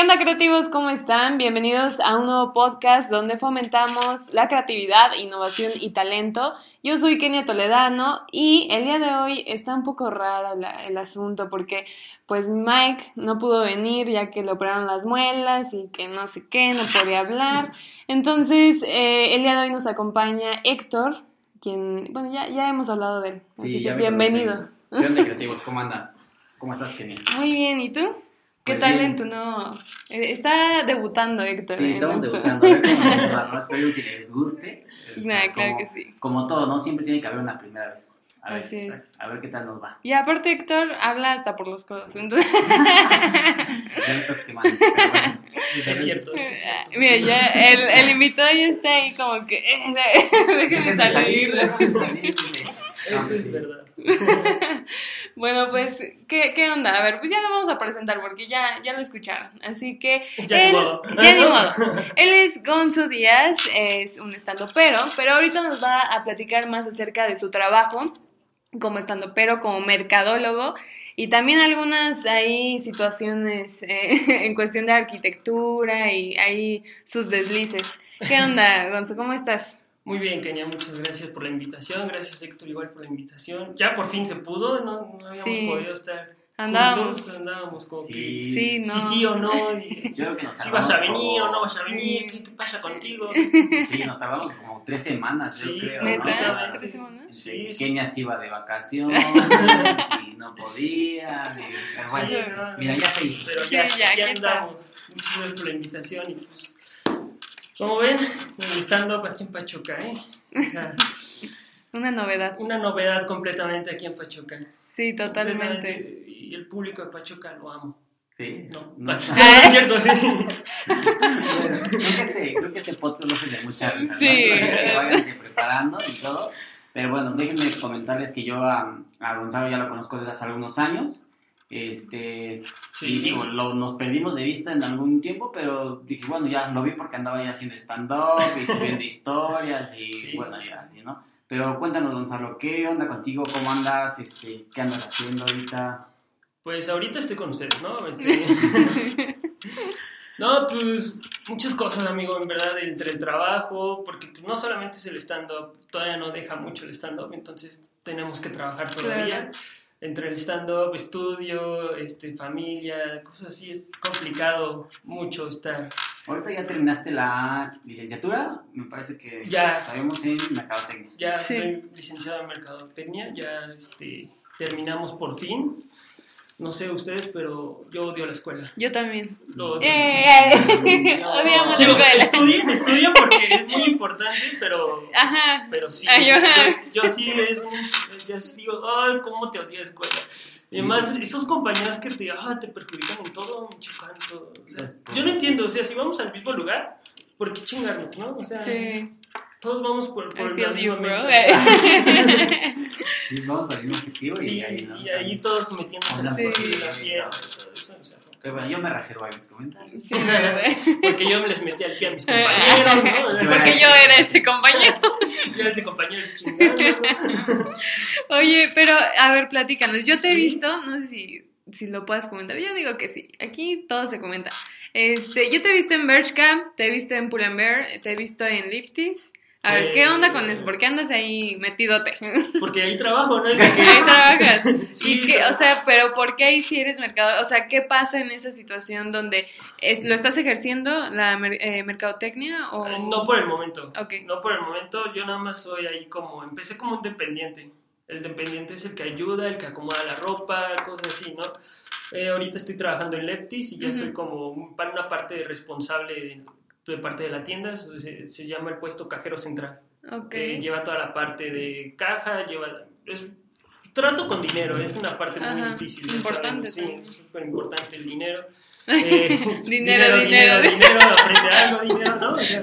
¿Qué onda creativos? ¿Cómo están? Bienvenidos a un nuevo podcast donde fomentamos la creatividad, innovación y talento. Yo soy Kenia Toledano y el día de hoy está un poco raro la- el asunto porque pues Mike no pudo venir ya que le operaron las muelas y que no sé qué, no podía hablar. Entonces eh, el día de hoy nos acompaña Héctor, quien, bueno, ya, ya hemos hablado de él. así que bienvenido. ¿Qué onda, creativos? ¿Cómo andan? ¿Cómo estás, Kenny? Muy bien, ¿y tú? ¿Qué Pues tal bien. en tu no? eh, Está debutando Héctor. Sí, en estamos esto. debutando. A ver cómo nos va, ¿no? Espero si les guste. O sea, Nah, claro como- que sí. Como todo, ¿no? Siempre tiene que haber una primera vez. A ver, Así es. A ver qué tal nos va. Y aparte Héctor habla hasta por los codos. Entonces, Ya me estás quemando. pero bueno. Es cierto, eso es cierto. mira, ya el, el invitado ya está ahí como que eh, déjenme salir. salir, dice. No, Eso hombre, es verdad. Bueno, pues, ¿qué, ¿qué onda? A ver, pues ya lo vamos a presentar porque ya, ya lo escucharon. Así que, Ya ni él, modo. ya ni modo. Él es Gonzo Díaz, es un estandopero, pero ahorita nos va a platicar más acerca de su trabajo como estandopero, como mercadólogo y también algunas ahí situaciones eh, en cuestión de arquitectura y ahí sus deslices. ¿Qué onda, Gonzo? ¿Cómo estás? Muy bien, Kenia, muchas gracias por la invitación. Gracias, Héctor, igual por la invitación. Ya por fin se pudo, no, no habíamos Sí. podido estar Andábamos. juntos. Andábamos como Sí. que Sí, no. sí, sí o no. y Yo creo que nos si vas a venir o como- no vas a venir, Sí. ¿qué, qué pasa contigo? Sí, nos tardamos como tres semanas, Sí, yo creo. ¿Neta? ¿no? ¿Tres semanas? Sí, sí. Kenia se iba de vacaciones y no podía. y- Pero Sí, bueno, no, mira, ya se hizo. Pero Sí, ya, ya, está. andamos. Muchas gracias por la invitación y pues, como ven, el stand-up aquí en Pachuca, ¿eh? O sea, Una novedad. una novedad completamente aquí en Pachuca. Sí, totalmente. Y el público de Pachuca lo amo. Sí. No, No. no, es cierto, sí. creo, que este, creo que este podcast no se de mucha risa, ¿no? Sí. Que váyanse preparando y todo. Pero bueno, déjenme comentarles que yo a, a Gonzalo ya lo conozco desde hace algunos años. Este, Sí. y digo, lo- nos perdimos de vista en algún tiempo, pero dije, bueno, ya lo vi porque andaba ya haciendo stand-up y subiendo historias y Sí, bueno, ya, sí. ¿no? Pero cuéntanos, Gonzalo, ¿qué onda contigo? ¿Cómo andas? Este, ¿Qué andas haciendo ahorita? Pues ahorita estoy con ustedes, ¿no? Este- No, pues muchas cosas, amigo, en verdad, entre el trabajo, porque pues, no solamente es el stand-up, todavía no deja mucho el stand-up, entonces tenemos que trabajar todavía. Claro. Entre el stand-up, estudio, este, familia, cosas así, es complicado mucho estar. Ahorita ya terminaste la licenciatura, me parece que Ya. sabemos en mercadotecnia. Ya Sí. estoy licenciado en Mercadotecnia, ya este, terminamos por fin. No sé ustedes, pero yo odio la escuela. Yo también. Lo odio. Eh, eh, No. odiamos la Digo, escuela. estudien, estudien porque es muy importante, pero, Ajá. pero sí. Ay, yo, yo sí es un, yo sí digo, ay, cómo te odio la escuela. Y además, esos compañeros que te, ah, te perjudican en todo, me chocan todo. O sea, yo no entiendo, o sea, si vamos al mismo lugar, ¿por qué chingarnos, no? O sea, Sí. todos vamos por, por la misma meta. Sí, vamos para el mismo objetivo Sí, y ahí, ¿no? y ahí todos metiéndose en la Sí. la y todo eso. o sea, Pero bueno, yo me reservo ahí mis comentarios. Sí, porque yo me les metí al pie a mis compañeros, ¿no? Porque yo era ese compañero. Yo era ese compañero chingado. ¿no? Oye, pero a ver, platícanos. Yo te he visto, no sé si, si lo puedes comentar. Yo digo que sí. Aquí todo se comenta. Este, yo te he visto en Bershka, te he visto en Pull&Bear, te he visto en Lifties. A ver, ¿qué onda con eso? ¿Por qué andas ahí metidote? Porque ahí trabajo, ¿no? Es que- Ahí trabajas. Sí, y que, o sea, pero ¿por qué ahí sí eres mercado? O sea, ¿qué pasa en esa situación donde es- lo estás ejerciendo la eh, mercadotecnia o Eh, No por el momento. Ok. No por el momento. Yo nada más soy ahí como. Empecé como un dependiente. El dependiente es el que ayuda, el que acomoda la ropa, cosas así, ¿no? Eh, ahorita estoy trabajando en Leptis y ya soy como un- una parte responsable de, de parte de la tienda. Se, se llama el puesto cajero central. Ok. Eh, lleva toda la parte de caja, lleva... Es, trato con dinero, es una parte muy Ajá, difícil. importante Sí, súper importante el dinero. Eh, Dinero, dinero, dinero. dinero, aprende algo, dinero, ¿no? O sea,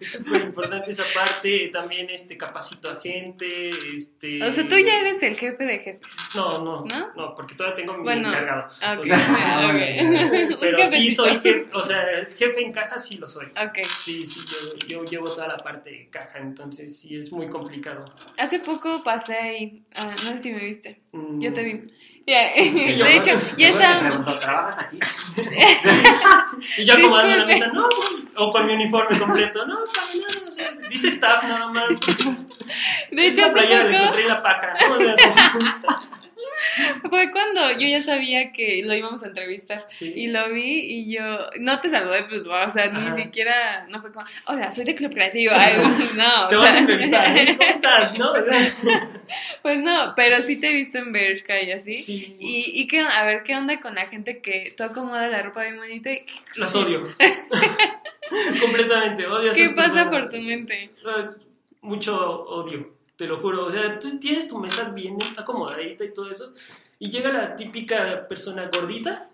es súper importante esa parte. También este, capacito a gente. Este... O sea, tú ya eres el jefe de jefes. No, no, ¿No? no, porque todavía tengo mi Bueno, encargado. Ok, O sea, ok. pero sí soy jefe, o sea, jefe en caja sí lo soy. Ok. Sí, sí, yo, yo llevo toda la parte de caja, entonces sí es muy complicado. Hace poco pasé ahí, ah, no sé si me viste, Mm, yo te vi. Que yo De hecho, ya estábamos. ¿trabajas aquí? Y ya como dando la mesa, no, o con mi uniforme completo, no, para nada, o sea, dice staff nada más. De hecho, la playera le encontré la paca, ¿no? Fue cuando yo ya sabía que lo íbamos a entrevistar. sí. Y lo vi y yo, no te saludé, pues, o sea, Ajá. ni siquiera, no fue como, hola, soy de Club Creativo. Ay, no, Te o vas a entrevistar, ¿eh? ¿Cómo estás? ¿No? Pues no, pero sí te he visto en Bershka y así. Sí. Y, y qué, a ver, ¿qué onda con la gente que tú acomodas la ropa bien bonita y Las odio. Completamente, odio a qué esas pasa personas. por tu mente? Mucho odio, te lo juro. O sea, tú tienes tu mesa bien acomodadita y todo eso, y llega la típica persona gordita,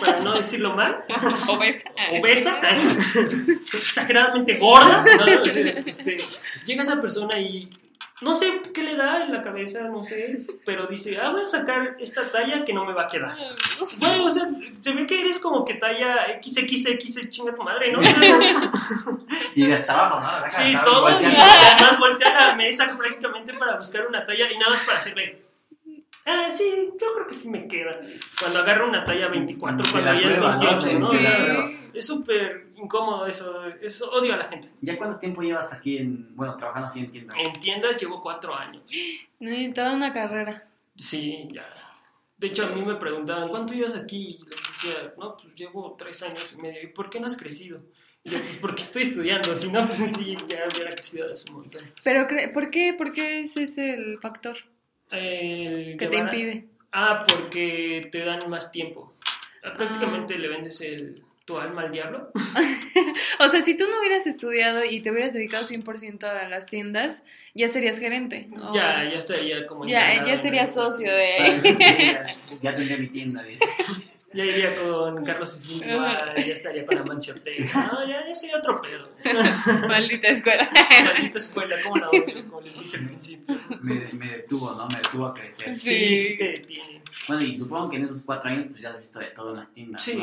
para no decirlo mal, Obesa. obesa, exageradamente gorda. ¿no? Este, llega esa persona y no sé qué le da en la cabeza, no sé, pero dice, ah, voy a sacar esta talla que no me va a quedar. Güey, o sea, se ve que eres como que talla XXX, chinga tu madre, ¿no? Y hasta abajo, ¿no? Sí, todo. Y además voltea la mesa prácticamente para buscar una talla y nada más para hacerle. Ah, sí, yo creo que sí me queda. Cuando agarro una talla 24, Se cuando la ya es prueba, ¿no? 28, ¿no? Sí. Es súper incómodo eso. Eso odio a la gente. ¿Ya cuánto tiempo llevas aquí en, bueno, trabajando así en tiendas? En tiendas llevo cuatro años. No, y toda una carrera. Sí, ya. De hecho, a mí me preguntaban, ¿cuánto llevas aquí? Y les decía, no, pues llevo tres años y medio. ¿Y por qué no has crecido? Y yo, pues porque estoy estudiando, si no, pues sí, ya hubiera crecido de su montón. Pero, cre- ¿por qué, ¿por qué ese es el factor El que te a- impide? Ah, porque te dan más tiempo. Ah, Prácticamente le vendes el, tu alma al diablo. O sea, si tú no hubieras estudiado y te hubieras dedicado 100% a las tiendas, ya serías gerente. Ya, ya estaría como... Ya, ya en sería el- socio de... ¿Sabes? Ya, ya tendré mi tienda, dice. Ya iría con Carlos Slim igual, ya estaría con Amancio Ortega. No, ya, ya sería otro pedo. Maldita escuela. Maldita escuela, como la odio, como les dije al principio. Me, me detuvo, ¿no? Me detuvo a crecer. Sí. Sí, sí te detiene. Bueno, y supongo que en esos cuatro años pues ya has visto de todo en las tiendas, Sí,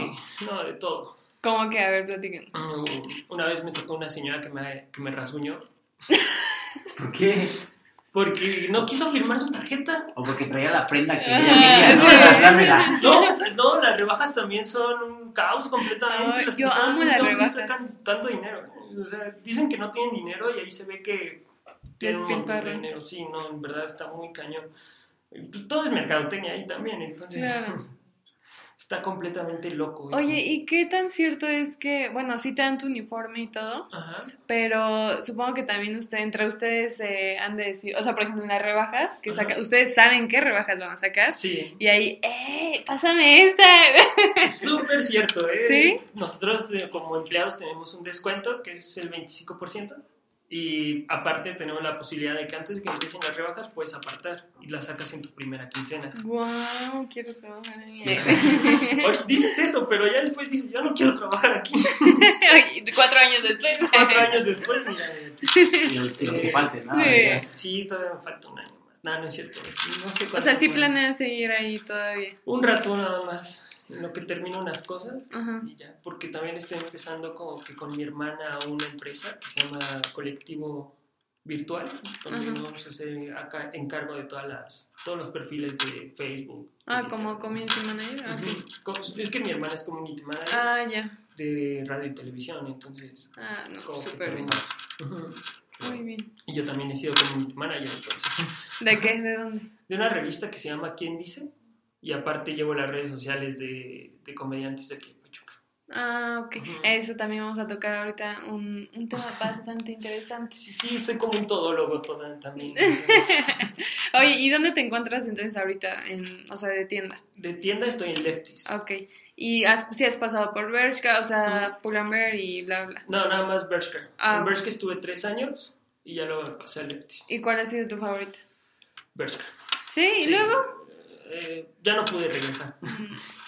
¿no? no, de todo. Como que, a ver, platiquen. Mm, Una vez me tocó una señora que me, que me rasguñó ¿Por qué? Porque no quiso firmar su tarjeta. O porque traía la prenda que Ah, ella quería, ¿no? No, no, las rebajas también son un caos completamente. Ay, las yo personas amo no las rebajas. sacan tanto dinero. O sea, dicen que no tienen dinero y ahí se ve que tienen un montón de dinero. Sí, no, en verdad está muy cañón. Pues, todo es mercadotecnia ahí también, entonces Claro. está completamente loco. eso. Oye, ¿y qué tan cierto es que, bueno, sí te dan tu uniforme y todo, Ajá. pero supongo que también usted, entre ustedes eh, han de decir, o sea, por ejemplo, en las rebajas, que saca, ustedes saben qué rebajas van a sacar, Sí, y ahí, ¡eh! ¡Pásame esta! es súper cierto, ¿eh? ¿Sí? Nosotros eh, como empleados tenemos un descuento que es el 25%. Y aparte tenemos la posibilidad de que antes de que empiecen las rebajas puedes apartar y las sacas en tu primera quincena. ¡Guau! Quiero trabajar. Ahora, dices eso, pero ya después dices, yo no quiero trabajar aquí. Cuatro años después. Cuatro años después, mira. eh, los, que Eh, falten, ¿no? sí. Sí, todavía me falta un año más. No, no es cierto. No sé O sea, sí más. planean seguir ahí todavía. Un rato nada más, en lo que termino unas cosas. Ajá. Y ya, porque también estoy empezando como que con mi hermana una empresa que se llama Colectivo Virtual, donde Ajá. vamos a hacer acá encargo de todas las, todos los perfiles de Facebook. Ah, como community manager. ok. Ujú. Como- Es que mi hermana es community manager Ah, ya. de radio y televisión, entonces... Ah, no, súper bien. Muy bien. Y yo también he sido community manager, entonces... ¿De qué? ¿De dónde? De una revista que se llama ¿Quién dice? Y aparte llevo las redes sociales de, de comediantes de aquí de Pachuca. Ah, ok. Eso también vamos a tocar ahorita, un, un tema bastante interesante. Sí, sí, soy como un todólogo toda, también. Oye, ¿y dónde te encuentras entonces ahorita? En, o sea, de tienda. De tienda estoy en Lefties. Ok. ¿Y has, si has pasado por Bershka, o sea, Pull&Bear y bla, bla? No, nada más Bershka. Ah, en. Bershka estuve tres años y ya luego pasé a Lefties. ¿Y cuál ha sido tu favorita? Bershka. ¿Sí? ¿Y Sí. luego? Eh, ya no pude regresar.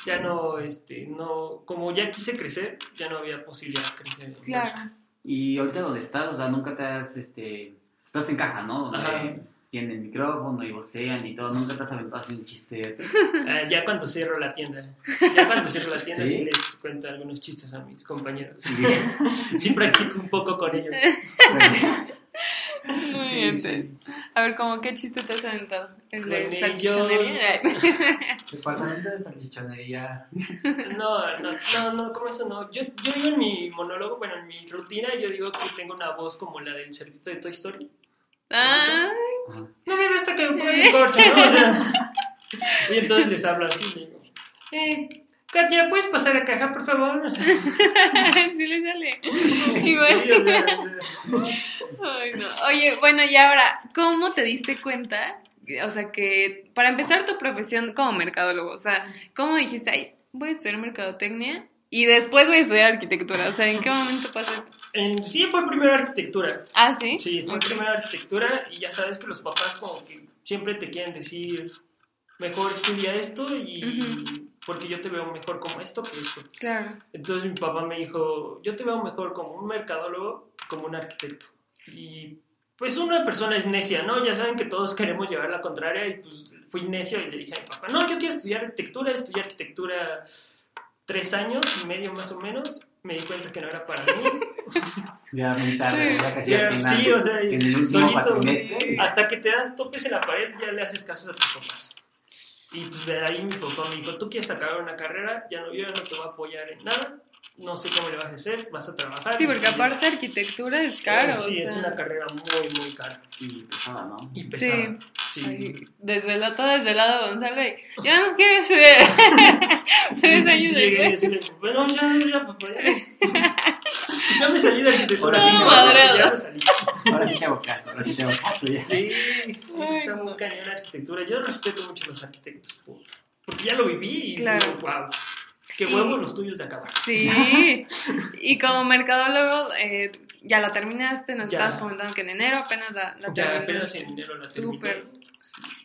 Ya no, este, no, como ya quise crecer, ya no había posibilidad de crecer. Claro. Y ahorita donde estás, o sea, nunca te has, este, estás en caja, ¿no? Donde Ajá. tienen micrófono y vocean y todo, nunca te has aventado así un chiste. Ah, ya cuando cierro la tienda, ya cuando cierro la tienda ¿Sí? sí, les cuento algunos chistes a mis compañeros. Sí. Sí practico un poco con ellos. Muy Sí, bien. sí. A ver, ¿cómo qué chiste te has aventado? ¿El de salchichonería? Departamento de salchichonería. No, no, no, no, como eso no. Yo, yo digo en mi monólogo, bueno, en mi rutina, yo digo que tengo una voz como la del cerdito de Toy Story. Ah, No me basta que me pongan mi corcho, ¿no? O sea, y entonces les hablo así, digo, eh, Katia, ¿puedes pasar a caja, por favor? O sea, sí le sale. Y bueno. sí, o sea, o sea, Ay, no. Oye, bueno, y ahora, ¿cómo te diste cuenta? O sea, que para empezar tu profesión como mercadólogo, o sea, ¿cómo dijiste, ay, voy a estudiar mercadotecnia y después voy a estudiar arquitectura? O sea, ¿en qué momento pasa eso? en, sí, fue primero arquitectura. Ah, sí. Sí, fue Ok. primero arquitectura y ya sabes que los papás como que siempre te quieren decir, mejor estudia esto y. porque yo te veo mejor como esto que esto. Claro. Entonces mi papá me dijo, yo te veo mejor como un mercadólogo que como un arquitecto. Y pues una persona es necia, ¿no? Ya saben que todos queremos llevar la contraria y pues fui necio y le dije a mi papá, no, yo quiero estudiar arquitectura, estudié arquitectura tres años y medio más o menos. Me di cuenta que no era para mí. Ya muy tarde, ya casi Ya, al final. sí, o sea, en el último solito. Hasta que te das topes en la pared, ya le haces caso a tus papás. Y pues de ahí mi papá me dijo, tú quieres sacar una carrera, ya no, yo ya no te voy a apoyar en nada, no sé cómo le vas a hacer, vas a trabajar. Sí, porque estudiar". aparte arquitectura es caro. Sí, o es sea. una carrera muy, muy cara Y pesada, ¿no? y pesada. Sí, Ay, desvelado, todo desvelado Gonzalo y ya no quiero estudiar. Sí, Tres sí, años sí, de bueno, ya, ya, papá, ya. Ya me salí de arquitectura. Ahora sí ya, me ya madreado. me salí. Ahora sí te hago caso, ahora sí te hago caso ya. Sí, sí, Ay, está no. muy cañón la arquitectura. Yo respeto mucho a los arquitectos, por- porque ya lo viví y Claro. digo, wow, qué Y- huevos los tuyos de acabar. Sí. Y como mercadólogo, eh, ya la terminaste, nos Ya. estabas comentando que en enero apenas la, la Ya terminaste. apenas en enero la terminé. Súper.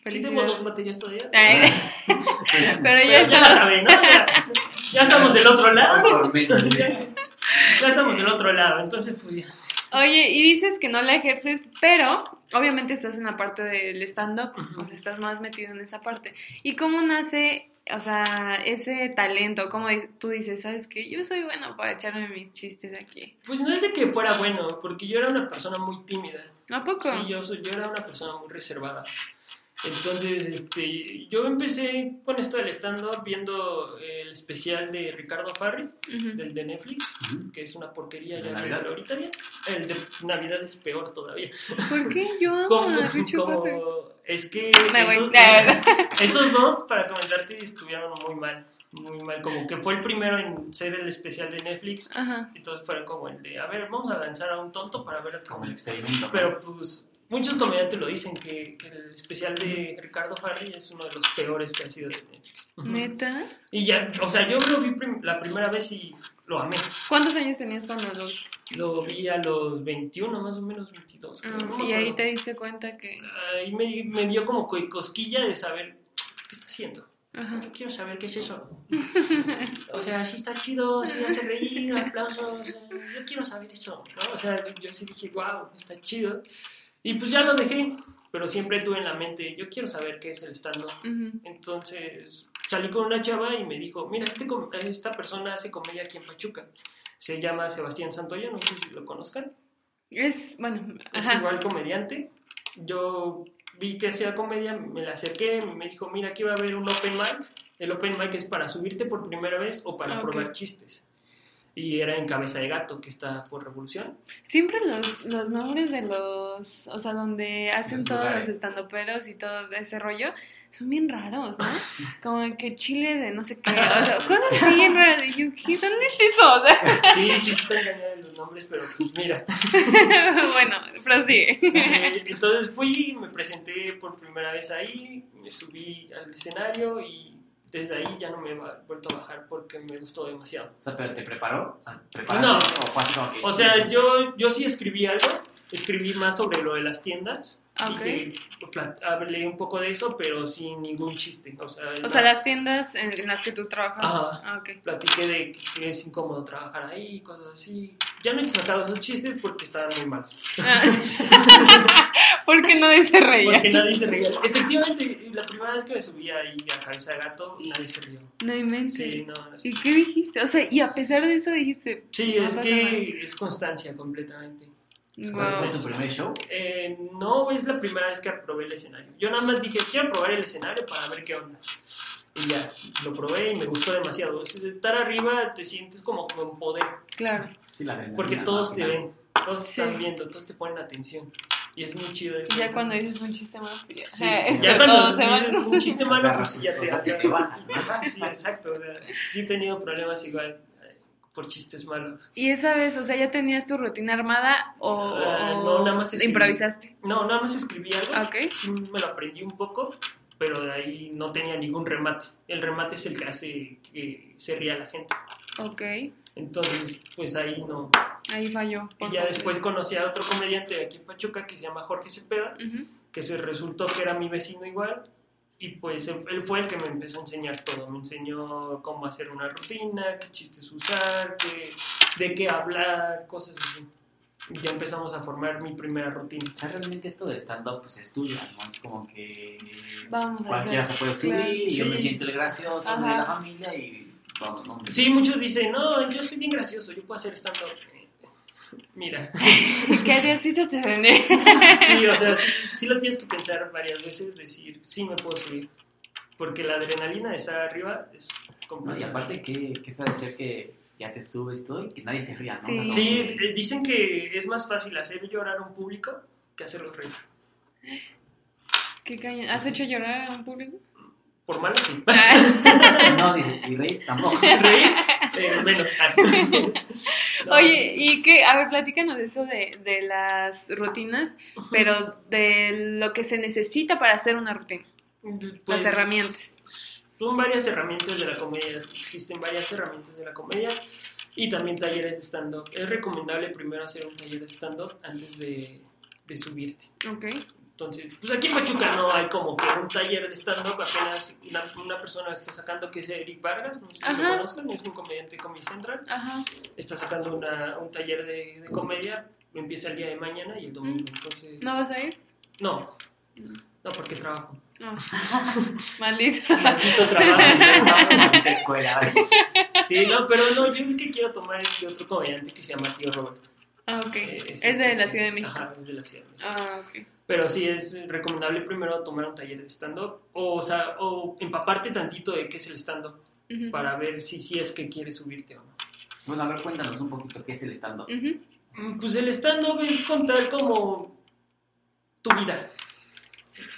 Sí, tengo dos materias todavía. Ay, pero Pero ya ya la acabé, ¿no? Ya, ya estamos del otro lado. Ya, estamos del otro lado, entonces pues ya. Oye, y dices que no la ejerces, pero obviamente estás en la parte del stand-up, Ujú. o sea, estás más metido en esa parte. ¿Y cómo nace, o sea, ese talento? ¿Cómo tú dices, sabes que yo soy bueno para echarme mis chistes aquí? Pues no es de que fuera bueno, porque yo era una persona muy tímida. ¿A poco? Sí, yo, soy, yo era una persona muy reservada. Entonces, este, yo empecé con esto del stand-up viendo el especial de Ricardo Farri, del de Netflix, que es una porquería, ¿El ya Navidad? ahorita bien. El de Navidad es peor todavía. ¿Por qué yo amo Como, a Richo Farrell? como- es que Me voy. esos, esos dos, para comentarte, estuvieron muy mal, muy mal. Como que fue el primero en ser el especial de Netflix, Ajá. entonces fueron como el de, a ver, vamos a lanzar a un tonto para ver Como cómo el experimento. pero pues muchos comediantes lo dicen que, que el especial de Ricardo Farri es uno de los peores que ha sido de Netflix. ¿Neta? Y ya, o sea, yo lo vi prim- la primera vez y lo amé. ¿Cuántos años tenías cuando lo viste? Lo vi a los 21, más o menos 22. creo, Ah, no me y ahí te diste cuenta que... Ahí me, me dio como co- cosquilla de saber qué está haciendo. Ajá. Yo quiero saber qué es eso. O sea, sí está chido, sí hace reír, aplausos. Yo quiero saber eso, ¿no? O sea, yo sí dije, wow, está chido. Y pues ya lo dejé, pero siempre tuve en la mente, yo quiero saber qué es el stand-up. Entonces salí con una chava y me dijo, mira, este, esta persona hace comedia aquí en Pachuca. Se llama Sebastián Santoyo, no sé si lo conozcan. Es, bueno, Es ajá. igual comediante. Yo vi que hacía comedia, me la acerqué, me dijo, mira, aquí va a haber un open mic. El open mic es para subirte por primera vez o para Ah, probar chistes. Y era en Cabeza de Gato, que está por Revolución. Siempre los, los nombres de los, o sea, donde hacen Los todos los estandoperos y todo ese rollo, son bien raros, ¿no? Como que Chile de no sé qué, o sea, cosas así bien raras. Y yo, ¿qué? ¿Dónde es eso? O sea, Sí, sí, están engañados los nombres, pero pues mira. bueno, prosigue. Eh, Entonces fui, me presenté por primera vez ahí, me subí al escenario y desde ahí ya no me he vuelto a bajar porque me gustó demasiado. O sea, pero te preparó. O sea, ¿preparaste No. o fue así como que. O sea, yo, yo sí escribí algo, escribí más sobre lo de las tiendas. Ok. Dije, pla- hablé un poco de eso, pero sin ningún chiste. O sea, O sea, las tiendas en, las que tú trabajabas. Ajá. Ah, ok. platiqué de que, que es incómodo trabajar ahí, cosas así. Ya no he sacado esos chistes porque estaban muy malos. Porque nadie se reía. Porque nadie se reía. Efectivamente, la primera vez que me subí ahí a cabeza de gato, nadie se rió. No inventes. Sí, no, no. ¿Y qué dijiste? O sea, y a pesar de eso dijiste. Sí, es que es constancia completamente. Nada. ¿Ese fue Guau. tu primer show? Eh, no es la primera vez que probé el escenario. Yo nada más dije, quiero probar el escenario para ver qué onda. Y ya, lo probé y me gustó demasiado. O sea, estar arriba te sientes como con poder, Claro. Sí, la porque todos te ven, todos te Sí. están viendo, todos te ponen atención. Y es muy chido eso. Y ya cuando entonces- dices un chiste malo, pues ya. Sí, eh, ya eso, cuando se van. dices un chiste malo, pues ya te bajas, ¿no? Ajá, sí, exacto. o sea, sí he tenido problemas igual por chistes malos. Y esa vez, o sea, ¿ya tenías tu rutina armada o, o no, nada más escribí. improvisaste? No, nada más escribí algo. Ah, ok. Sí, me lo aprendí un poco, pero de ahí no tenía ningún remate. El remate es el que hace que se ría la gente. Ok. Entonces, pues ahí no. Ahí falló. Y ya después conocí a otro comediante de aquí en Pachuca que se llama Jorge Cepeda, Ujú. que se resultó que era mi vecino igual. Y pues él fue el que me empezó a enseñar todo. Me enseñó cómo hacer una rutina, qué chistes usar, qué, de qué hablar, cosas así. Y ya empezamos a formar mi primera rutina. O sea, realmente esto del stand-up pues es tuyo, ¿no? Es como que Vamos a cualquiera se puede subir claro. y yo me Sí. siento el gracioso Ajá. de la familia y vamos, ¿no? Sí, muchos dicen, no, yo soy bien gracioso, yo puedo hacer stand-up. Mira, ¿Qué Diosito te vende? sí, o sea, sí, sí lo tienes que pensar varias veces, decir, sí me puedo subir. Porque la adrenalina de estar arriba es No, complicada. y aparte, qué, qué feo de ser que ya te subes todo y que nadie se ría, ¿no? Sí, eh, dicen que es más fácil hacer llorar a un público que hacerlos reír. ¿Qué cañón? ¿Has hecho llorar a un público? Por malo sí. Ah. No, dice, y reír tampoco. reír, eh, menos. No, Oye, ¿y qué? A ver, platícanos eso de, de las rutinas, pero de lo que se necesita para hacer una rutina. pues, las herramientas. Son varias herramientas de la comedia, existen varias herramientas de la comedia y también talleres de stand-up. Es recomendable primero hacer un taller de stand-up antes de, de subirte. Ok. Entonces, pues aquí en Pachuca no hay como que un taller de stand-up, apenas una, una persona está sacando que es Eric Vargas, no sé si lo conozcan, es un comediante de Comedy Central, Ajá. está sacando una, un taller de, de comedia, empieza el día de mañana y el domingo, entonces... ¿No vas a ir? No, no, porque trabajo. No. Maldito. Maldito trabajo. Maldita escuela. Sí, no, pero no, yo el que quiero tomar es de otro comediante que se llama Tío Roberto. Ah, ok. Eh, Es de el la Ciudad de México. Ajá, es de la Ciudad de México. Ah, ok. Pero sí es recomendable primero tomar un taller de stand-up o, o sea, o empaparte tantito de qué es el stand-up Ujú. para ver si, si es que quieres subirte o no. Bueno, a ver, cuéntanos un poquito qué es el stand-up. Ujú. Mm, Pues el stand-up es contar como tu vida.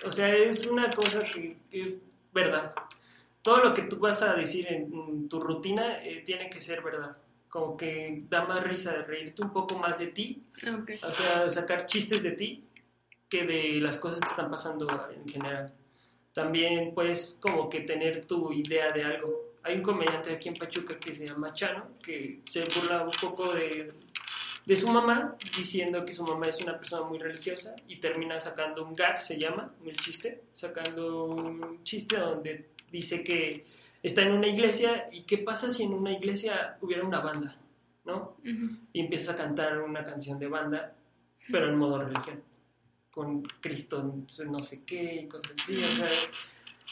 O sea, es una cosa que que es verdad. Todo lo que tú vas a decir en, en tu rutina eh, tiene que ser verdad. Como que da más risa de reírte un poco más de ti Ok. O sea, sacar chistes de ti que de las cosas que están pasando en general. También puedes como que tener tu idea de algo. Hay un comediante aquí en Pachuca que se llama Chano, que se burla un poco de, de su mamá, diciendo que su mamá es una persona muy religiosa y termina sacando un gag, se llama, el chiste, sacando un chiste donde dice que está en una iglesia y qué pasa si en una iglesia hubiera una banda, ¿no? Ujú. y empieza a cantar una canción de banda, pero en modo religión, con Cristo no sé qué y cosas así. O sea,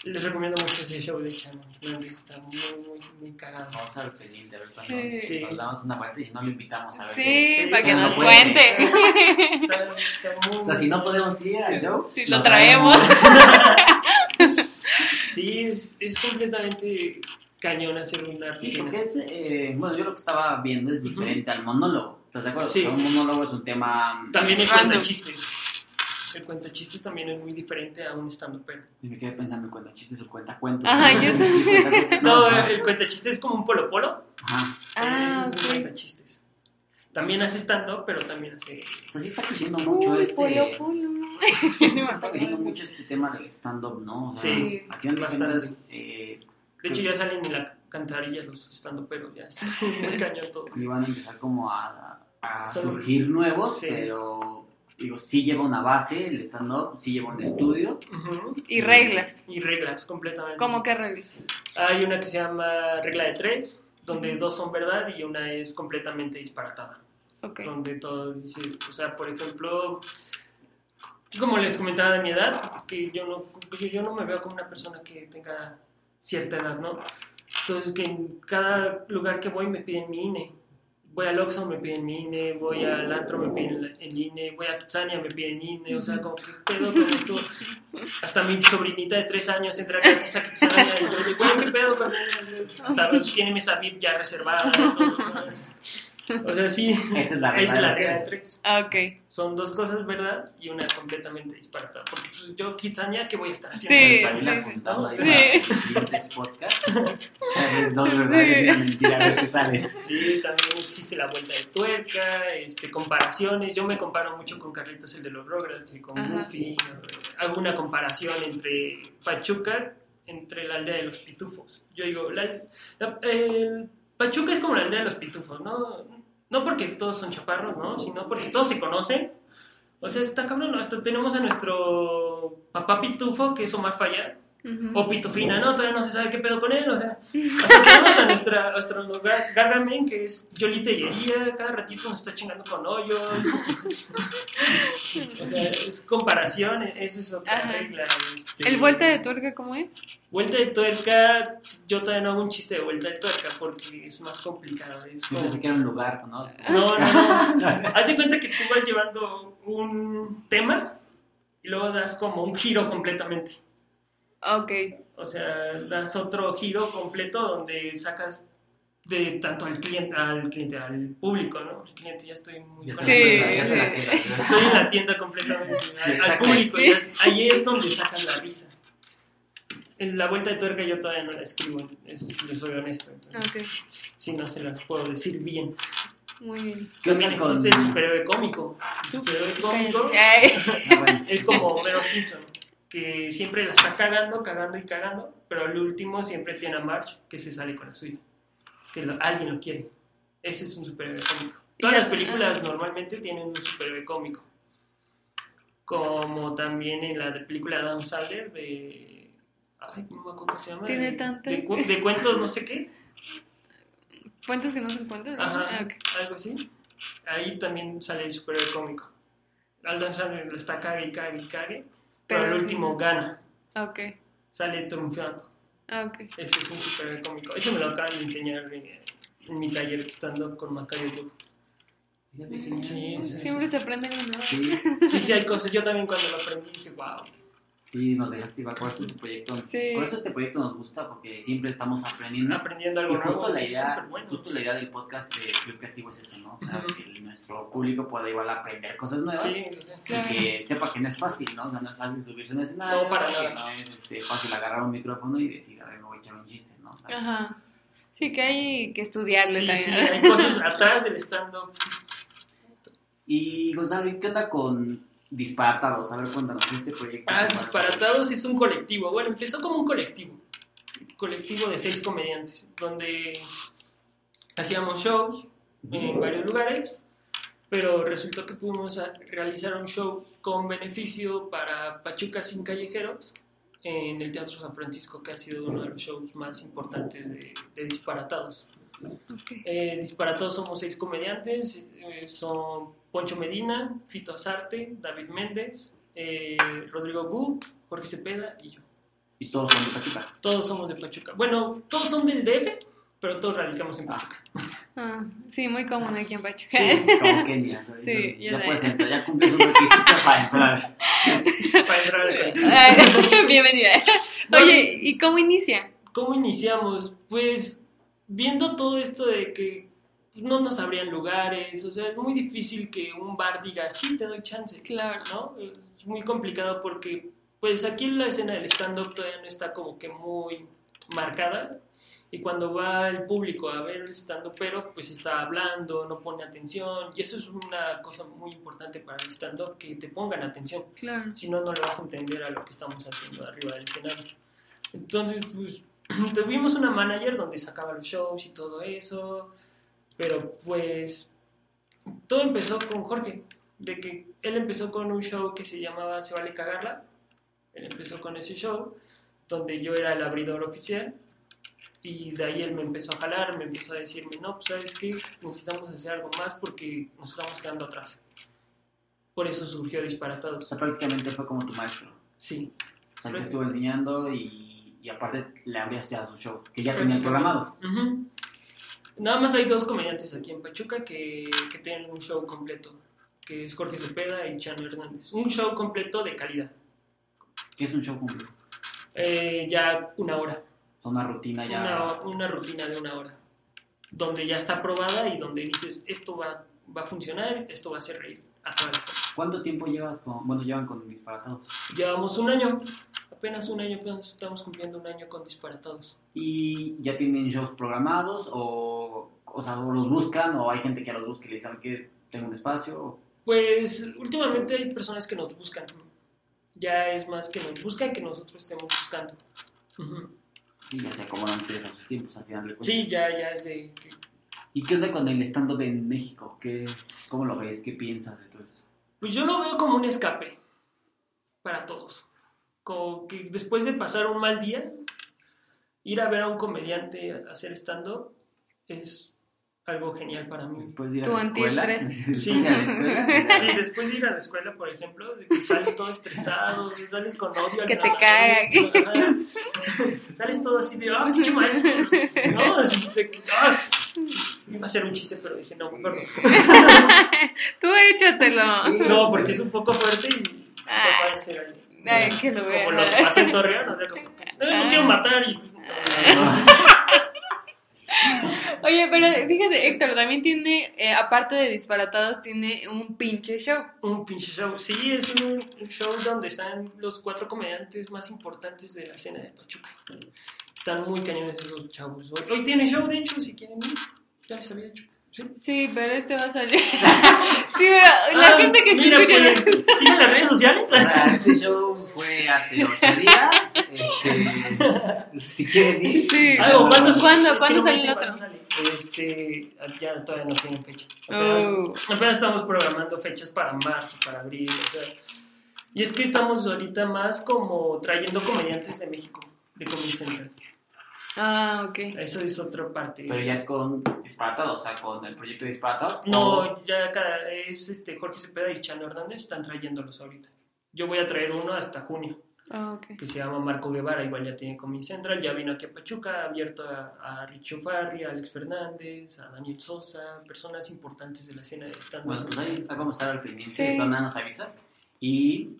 les recomiendo mucho ese show de Chano Hernández, está muy, muy, muy cagado. Vamos a ver pendiente, a ver cuando Sí. Sí. nos damos una vuelta y si no lo invitamos a ver. Sí, qué- Sí, para que nos no puede. cuente. Está, está muy, O sea, si no podemos ir al show, Sí, lo traemos. Sí, es, es completamente cañón hacer una Sí, rutina. porque es, eh, bueno, yo lo que estaba viendo es diferente al monólogo. ¿Estás de acuerdo? Sí. O sea, un monólogo es un tema... También Random. cuenta chistes. El cuenta chistes también es muy diferente a un stand pero Y me quedé pensando, ¿cuenta chistes o cuenta cuentos? Ajá, yo también. No, el cuenta chistes es como un polo polo. Ajá. Ah, Ese es un ok. cuenta chistes. También hace stand pero también hace O sea, sí está creciendo mucho Uy, este... pollo, pollo. Está creciendo mucho este tema del stand-up, ¿no? O sea, Sí, final de bastante. cuentas, eh, De hecho, ya salen en la cantarilla los estando, pero ya está muy cañón todo. y van a empezar como a, surgir nuevos, Sí. pero digo, sí lleva una base, el stand-up, sí lleva un estudio. Ujú. Y reglas. Y reglas, completamente. ¿Cómo que reglas? Hay una que se llama regla de tres, donde dos son verdad y una es completamente disparatada. Ok. Donde todo dice, o sea, por ejemplo, como les comentaba de mi edad, que yo no, yo, yo no me veo como una persona que tenga cierta edad, ¿no? Entonces, que en cada lugar que voy me piden mi INE. Voy al Oxxo, me piden mi INE, voy al antro, me piden el INE, voy a Kitsania, me piden INE, o sea, como que pedo con esto. Hasta mi sobrinita de tres años entra gratis a Kitsania y yo digo, ¿qué pedo con ella? Hasta tiene mesa VIP ya reservada y todo, ¿sabes? O sea, sí, Esa es la regla esa es de la regla de tres. Ah, Ok. Son dos cosas verdad y una completamente disparatada. Porque pues, yo, Kitsania, ¿qué voy a estar haciendo? Sí. Salir Kitsania? apuntando ahí Sí. para los siguientes podcasts. Charles, dos verdades y una mentira, a ver qué sale. Sí, también existe la vuelta de tuerca, este, comparaciones. Yo me comparo mucho con Carlitos, el de los Rugrats, y con Ajá. Goofy. Hago una comparación entre Pachuca, entre la aldea de los pitufos. Yo digo, la- la- el Pachuca es como la aldea de los pitufos, ¿no? No porque todos son chaparros, ¿no? Sino porque todos se conocen. O sea, está cabrón. Hasta tenemos a nuestro papá pitufo, que es Omar Ujú. O Pitufina, ¿no? Todavía no se sabe qué pedo con él, o sea, hasta tenemos a nuestra, a nuestro gar- Gargamel, que es Yolita y Hería, cada ratito nos está chingando con hoyos. o sea, es comparación, esa es otra Ajá. regla. este. ¿El vuelta de tuerca cómo es? Vuelta de tuerca, yo todavía no hago un chiste de vuelta de tuerca porque es más complicado. Es como... pensé que era un lugar, ¿no? No, no, no. Haz de cuenta que tú vas llevando un tema y luego das como un giro completamente. Ok. O sea, das otro giro completo donde sacas de tanto al cliente, al cliente, al público, ¿no? El cliente ya estoy muy Ya Sí, la-. Estoy en la tienda completamente. Sí, al, público, ya es- ahí es donde sacas la risa. En la vuelta de tuerca yo todavía no la escribo, es- les soy honesto. entonces, Ok. Si no se las puedo decir bien. Muy bien. ¿Qué También con...? existe el superhéroe cómico. El superhéroe cómico. Ah, bueno. es como Homero Simpson, que siempre la está cagando, cagando y cagando, pero al último siempre tiene a Marge que se sale con la suya. Que lo- alguien lo quiere. Ese es un superhéroe cómico. Todas las la- películas normalmente tienen un superhéroe cómico. Como también en la película de Adam Sandler de... Ay, no me acuerdo cómo se llama. Tiene tantas. De, de cuentos no sé qué. ¿Cuentos que no son cuentos? ¿no? Ajá, Ah, ok. algo así. Ahí también sale el superhéroe cómico. Adam Sandler le está cague y cague y cague, pero, Pero- al último gana. Ok. Sale triunfando. Ah, ok. Ese es un superhéroe cómico. Eso me lo acaban de enseñar en, en mi taller de stand-up con Macario que- Sí, sí, Siempre se aprende algo nuevo. Sí, Sí, sí, hay cosas. Yo también cuando lo aprendí dije, wow. Sí, nos dejaste igual. Por eso este proyecto, Sí. por eso este proyecto nos gusta, porque siempre estamos aprendiendo. Aprendiendo Y algo justo nuevo. la idea, bueno. justo la idea del podcast de Club Creativo es eso, ¿no? O sea, que el- nuestro público pueda igual aprender cosas nuevas Sí, sí, sí. y Claro. que sepa que no es fácil, ¿no? O sea, no es fácil subirse a un escenario, No, para nada. no es este, fácil agarrar un micrófono y decir, a ver, me voy a echar un chiste, ¿no? O sea, Ajá. Sí, que hay que estudiarle Sí, también. sí, hay cosas atrás del stand-up. Y Gonzalo, ¿y qué onda con Disparatados? A ver, cuéntanos este proyecto. Ah. Disparatados es un colectivo. Bueno, empezó como un colectivo. Un colectivo de seis comediantes, donde hacíamos shows en varios lugares, pero resultó que pudimos realizar un show con beneficio para Pachuca sin callejeros en el Teatro San Francisco, que ha sido uno de los shows más importantes de, de Disparatados. Ok. Eh, Disparatados somos seis comediantes, eh, son Poncho Medina, Fito Azarte, David Méndez, eh, Rodrigo Gu, Jorge Cepeda y yo. Y todos son de Pachuca. Todos somos de Pachuca. Bueno, todos son del DF, pero todos radicamos en Pachuca. Ah, sí, muy común aquí en Pachuca. Sí. Como Kenia, ¿sabes? Sí, ya, ya puedes entrar, ya cumples un requisito para entrar. Para entrar al Bienvenida. Oye, ¿y cómo inicia? ¿Cómo iniciamos? Pues viendo todo esto de que no nos abrían lugares, o sea, es muy difícil que un bar diga, sí, te doy chance. Claro. ¿no? Es muy complicado porque, pues aquí la escena del stand-up todavía no está como que muy marcada. Y cuando va el público a ver el stand-up, pero pues está hablando, no pone atención. Y eso es una cosa muy importante para el stand-up, que te pongan atención. Claro. Si no, no le vas a entender a lo que estamos haciendo arriba del escenario. Entonces, pues, tuvimos una manager donde sacaba los shows y todo eso. Pero pues, todo empezó con Jorge. de que él empezó con un show que se llamaba Se vale cagarla. Él empezó con ese show, donde yo era el abridor oficial. Y de ahí él me empezó a jalar, me empezó a decirme, no, pues sabes qué, necesitamos hacer algo más porque nos estamos quedando atrás. Por eso surgió O Disparatados. sea, prácticamente fue como tu maestro. Sí, O sea, te estuvo enseñando y, y aparte le abrías ya su show, que ya tenían programados. Nada más hay dos comediantes aquí en Pachuca que, que tienen un show completo, que es Jorge Cepeda y Chano Hernández. Un show completo de calidad. Que es un show completo. Eh, ya una hora, una rutina ya. una, una rutina de una hora, donde ya está probada y donde dices, esto va, va a funcionar, esto va a hacer reír ¿Cuánto tiempo llevas con, bueno, llevan con disparatados? Llevamos un año, apenas un año, apenas estamos cumpliendo un año con Disparatados. ¿Y ya tienen shows programados o, o sea, los buscan o hay gente que los busca y le dicen que tengo un espacio? Pues últimamente hay personas que nos buscan. Ya es más que nos buscan que nosotros estemos buscando. Ujú. Y ya se acomodan ustedes a sus tiempos al final de cuentas. Sí, ya, ya es de... que- ¿Y qué onda con el stand-up en México? ¿Qué, ¿Cómo lo ves? ¿Qué piensas de todo esto? Pues yo lo veo como un escape para todos. Como que después de pasar un mal día, ir a ver a un comediante hacer stand-up es algo genial para mí. Después de ir a Tu la escuela. Después Sí. de ir a la escuela. Sí, después de ir a la escuela, por ejemplo, de que sales todo estresado, sales con odio. a Que te caga. ajá. Sales todo así de, ah, pinche maestro. No, así de que, ah. Iba a ser un chiste, pero dije, no, mejor no. Tú échatelo. No, porque es un poco fuerte y no Ah. puede ser ahí. Ay, que lo. Como lo que pasa en Torreón, o sea, como que, "Eh, no quiero matar y... Oye, pero fíjate, Héctor también tiene, eh, aparte de disparatados, tiene un pinche show. Un pinche show. Sí, es un show donde están los cuatro comediantes más importantes de la escena de Pachuca. Están muy cañones esos chavos. Hoy, hoy tiene show, de hecho, si quieren ir. Ya les había dicho. ¿Sí? Sí, pero este va a salir. sí, pero la Ah, gente que mira, escucha. pues, ¿siguen las redes sociales? O sea, este show fue hace ocho días. Este, si quieren ir. Sí. Ah, ¿o ¿cuándo, ¿Cuándo- no sale el otro? sale. Este, ya todavía no tienen fecha. Apenas, Oh. apenas estamos programando fechas para marzo, para abril. o sea. y es que estamos ahorita más como trayendo comediantes de México, de Comedy Central. Ah, ok. Eso es otra parte. Pero ya es con disparatados, o sea, con el proyecto disparados. No, ya cada, es este Jorge Cepeda y Chano Hernández están trayéndolos ahorita. Yo voy a traer uno hasta junio, Ah, ok. que se llama Marco Guevara, igual ya tiene Comedy Central, ya vino aquí a Pachuca, ha abierto a, a Richo Farri, a Alex Fernández, a Daniel Sosa, personas importantes de la escena de stand Bueno, pues ahí, ahí vamos a estar al pendiente. Sí. De todas maneras nos avisas. Y,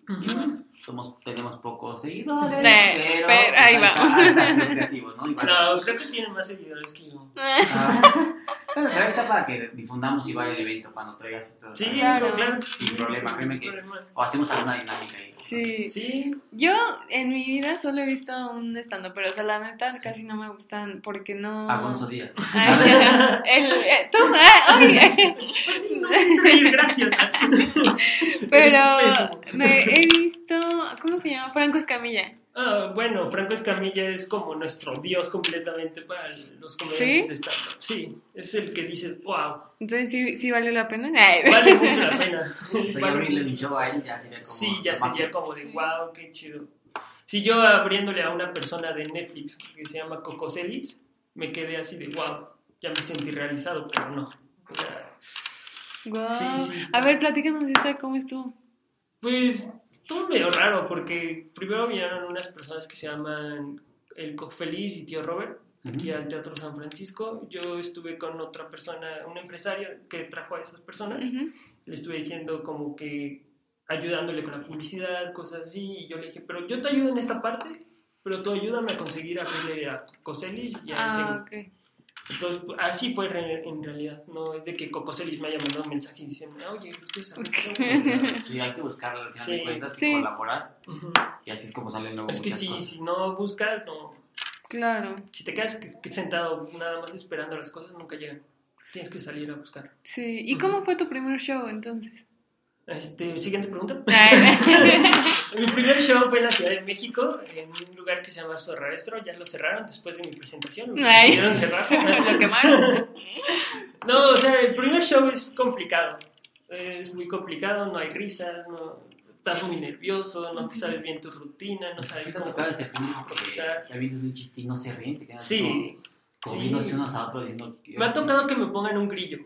y Ujú. bueno, somos, tenemos pocos seguidores. Sí, pero, pero pues, ahí está- vamos. ahí está, muy creativos, ¿no? Igual- No, creo que tiene más seguidores que yo. Ah, bueno, pero está para que difundamos igual el evento cuando traigas esto. Sí, Claro. claro, que sí. Sin problema, sin créeme que- problema. O hacemos alguna dinámica ahí. Sí. Sí, Yo en mi vida solo he visto un stand pero o sea, la neta casi no me gustan porque no. Alfonso Díaz. El, eh, tú, ah, ay, pues no gracias. pero me he visto, ¿cómo se llama? Franco Escamilla. Ah, bueno, Franco Escamilla es como nuestro dios completamente para los comediantes ¿Sí? de stand-up. Sí, es el que dices, wow, Entonces sí, sí vale la pena. Ay. vale mucho la pena. Ya Vale abrirle un show a él ya sería como. Sí, ya sería máximo. como de wow, qué chido. Si yo abriéndole a una persona de Netflix que se llama Coco Celis, me quedé así de wow, ya me sentí realizado, pero no. O sea, Guau. Sí. A ver, platícanos esa, ¿cómo estuvo? Pues todo medio raro, porque primero vinieron unas personas que se llaman el Coq Feliz y Tío Robert, aquí al Teatro San Francisco. Yo estuve con otra persona, un empresario que trajo a esas personas. Le estuve diciendo como que ayudándole con la publicidad, cosas así. Y yo le dije, pero yo te ayudo en esta parte, pero tú ayúdame a conseguir abrirle a Cocoselis y a ese Ah, grupo". ok. Entonces, pues, así fue re- en realidad. No es de que Cocoselis me haya mandado un mensaje diciendo, oye, ¿ustedes saben qué?". Sí, hay que buscarlo al final Sí. de cuentas Sí. y colaborar. Ujú. Y así es como salen luego Es que si, cosas. si no buscas, no. Claro, Si te quedas que- que sentado nada más esperando las cosas, nunca llegan. Tienes que salir a buscar. sí. ¿Y cómo fue tu primer show entonces? Este, siguiente pregunta. Mi primer show fue en la Ciudad de México, en un lugar que se llama Zorrarestro. Ya lo cerraron después de mi presentación. Lo decidieron cerrar. Lo quemaron. No, o sea, el primer show es complicado. es muy complicado, no hay risas, no, estás muy nervioso, no te sabes bien tu rutina, no sabes Sí cómo improvisar. te avientas un chiste y no se ríen, se quedan como, Sí, como sí. unos a otros diciendo me ha tocado que me pongan un grillo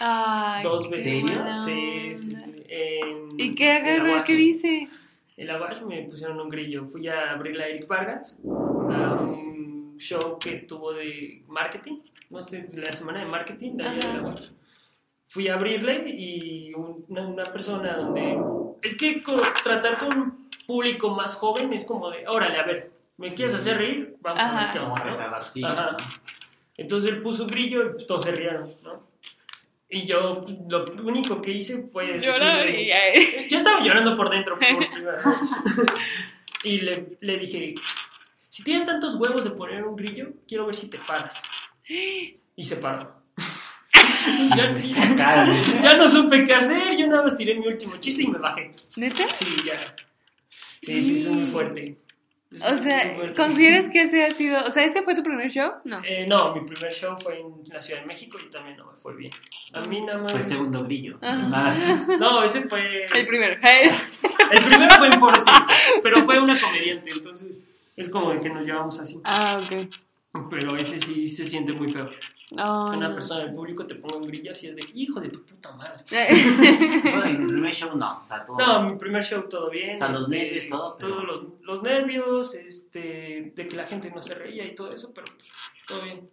Ay, dos veces. ¿Serio? buena Sí, sí. En, ¿Y qué en agarra? ¿Qué dice? En la Bash me pusieron un grillo. Fui a abrirle a Eric Vargas a un show que tuvo de marketing, no sé, la semana de marketing de allá de la Ajá. Bash. Fui a abrirle y un- una, una persona donde... Es que co- tratar con un público más joven es como de, órale, a ver, ¿me quieres hacer reír? Vamos a ver Ajá. qué onda, ¿no? Ajá. Entonces él puso un grillo y pues, todos se rieron, ¿no? Y yo lo único que hice fue... Llorar y yo estaba llorando por dentro por primera vez. Y le, le dije, si tienes tantos huevos de poner un grillo, quiero ver si te paras. Y se paró. ya, Me sacaron. ya no supe qué hacer, yo nada más tiré mi último chiste y me bajé. ¿Neta? Sí, ya. Sí, sí, es muy fuerte. O sea. ¿consideras que ese ha sido... O sea, ¿ese fue tu primer show? No. Eh, no, mi primer show fue en la Ciudad de México y también no me fue bien. A mí nada más... Fue el segundo brillo. Ajá. Así. No, ese fue... El primero. El primero fue en Foro pero fue una comediante, entonces es como de que nos llevamos así. ah, ok. Pero ese sí se siente muy feo. No, Que una no. persona del público te ponga un grillo así es de hijo de tu puta madre. Bueno, en el primer show no. O sea, todo... No, mi primer show todo bien. O sea, los nervios, todo, pero- Todos los, los nervios, este, de que la gente no se reía y todo eso, pero pues, todo bien.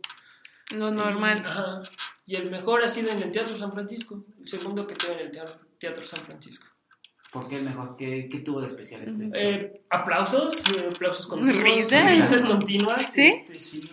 Lo Y, normal. ajá. Y el mejor ha sido en el Teatro San Francisco. El segundo que tuve en el Teatro, teatro San Francisco. ¿Por qué el mejor? ¿Qué, qué tuvo de especial este? Eh, aplausos, eh, aplausos continuos, Risas. risas continuas. ¿Sí? Este, sí,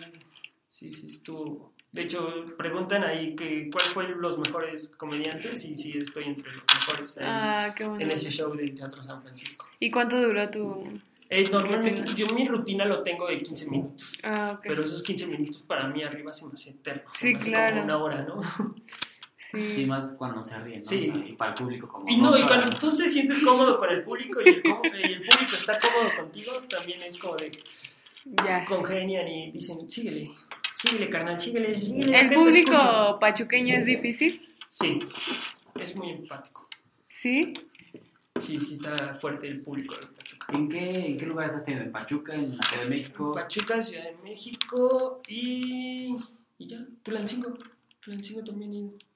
sí, sí, estuvo. De hecho, preguntan ahí que cuál fue los mejores comediantes y sí estoy entre los mejores ahí Ah, qué en ese show del Teatro San Francisco. ¿Y cuánto duró tu...? Eh, normalmente yo mi rutina lo tengo de 15 minutos, Ah, ok. pero esos 15 minutos para mí arriba se me hace eterno. Sí, claro. Como una hora, ¿no? Sí. Sí, más cuando se ríen, ¿no? Sí. Y para el público como Y no, y cuando tú te sientes cómodo con el público y el, y el público está cómodo contigo, también es como de Ya. congenian y dicen, síguele, síguele, carnal, síguele, síguele. ¿El que te escucho". público pachuqueño es difícil? Sí, es muy empático. ¿Sí? Sí, sí está fuerte el público de Pachuca. ¿En qué, ¿En qué lugares has tenido? ¿En Pachuca? ¿En la Ciudad de México? Pachuca, Ciudad de México y... y ya, Tulancingo. Tulancingo también. y-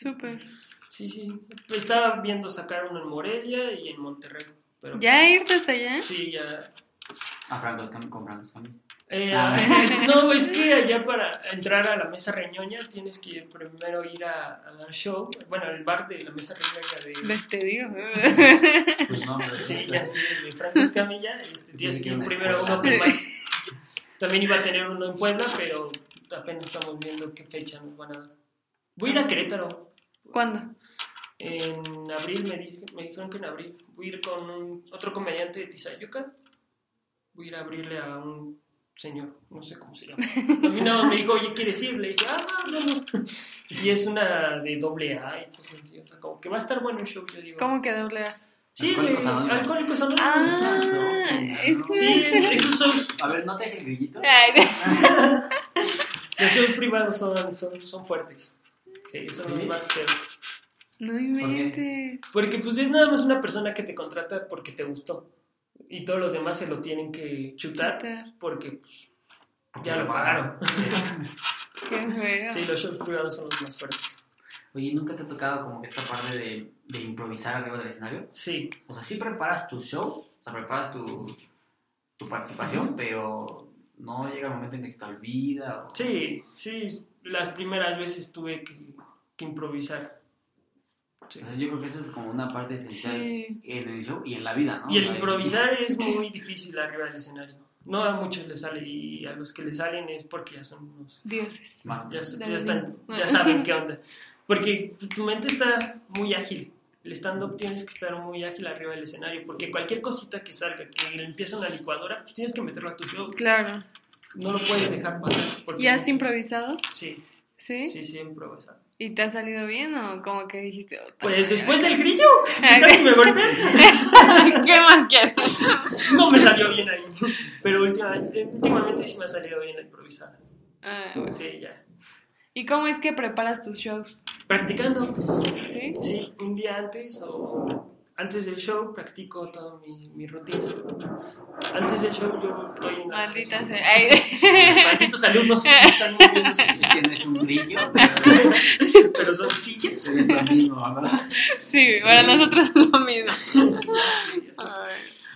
Súper. Sí, sí. Estaba viendo sacar uno en Morelia y en Monterrey. Pero ¿Ya irte hasta allá? Sí, ya. A Franco con Franco Escamilla. Eh, Ah. no, es que allá para entrar a la mesa reñoña tienes que primero ir a, a dar show. Bueno, el bar de la mesa reñoña de... Les te digo. Sus nombres. Sí, ya sí, de Franco Escamilla. Este, tienes que ir primero a uno que También iba a tener uno en Puebla, pero apenas estamos viendo qué fecha nos van a dar. Voy a ir a Querétaro. ¿Cuándo? En abril me, dije- me dijeron que en abril. Voy a ir con un- otro comediante de Tizayuca. Voy a ir a abrirle a un señor, no sé cómo se llama. A mí nada más me dijo, oye, ¿quieres ir? Le dije, ah, vamos. Y es una de doble A así. O sea, como que va a estar bueno el show, yo digo. ¿Cómo que doble A? Sí, Alcohólicos Anónimos. Alcohólicos Anónimos. Ah, es que... Sí, esos shows, A ver, ¿no te el grillito? Ay, los shows privados son, son, son fuertes. Sí, son ¿Sí? los más feos. no inventes. Porque pues es nada más una persona que te contrata porque te gustó. Y todos los demás se lo tienen que chutar Chutar. porque pues, ya lo pagaron. Qué feo. Sí, los shows privados son los más fuertes. Oye, ¿nunca te ha tocado como que esta parte de, de improvisar arriba del escenario? Sí, O sea, sí preparas tu show, o sea, preparas tu, tu participación, pero no llega el momento en que se te olvida. O... sí, sí. Las primeras veces tuve que, que improvisar. Sí. Entonces yo creo que eso es como una parte esencial Sí. en el show y en la vida, ¿no? Y el sea, improvisar es muy difícil arriba del escenario. No a muchos les sale y a los que les salen es porque ya son unos... Dioses. Más. Ya, ya están, ya saben qué onda. Porque tu- mente está muy ágil. El stand-up tienes que estar muy ágil arriba del escenario. Porque cualquier cosita que salga, que empieza una licuadora, pues tienes que meterlo a tu show. Claro. No lo puedes dejar pasar. porque ¿Y has muchos- improvisado? Sí, ¿Sí? sí, sí, improvisado. ¿Y te ha salido bien o como que dijiste? "Oh, Pues después del grillo, casi me golpeé. ¿Qué más quieres? No me salió bien ahí. Pero últimamente, últimamente sí me ha salido bien la improvisada. Ah, bueno. Sí, ya. ¿Y cómo es que preparas tus shows? Practicando. ¿Sí? Sí, un día antes o antes del show practico toda mi, mi rutina. Antes del show yo estoy en la Maldita sea. Ay. Malditos alumnos están moviendo Así que no es un brillo, pero pero son sillas. es lo mismo, ¿verdad? Sí, Sí. para nosotros es lo mismo. Sí.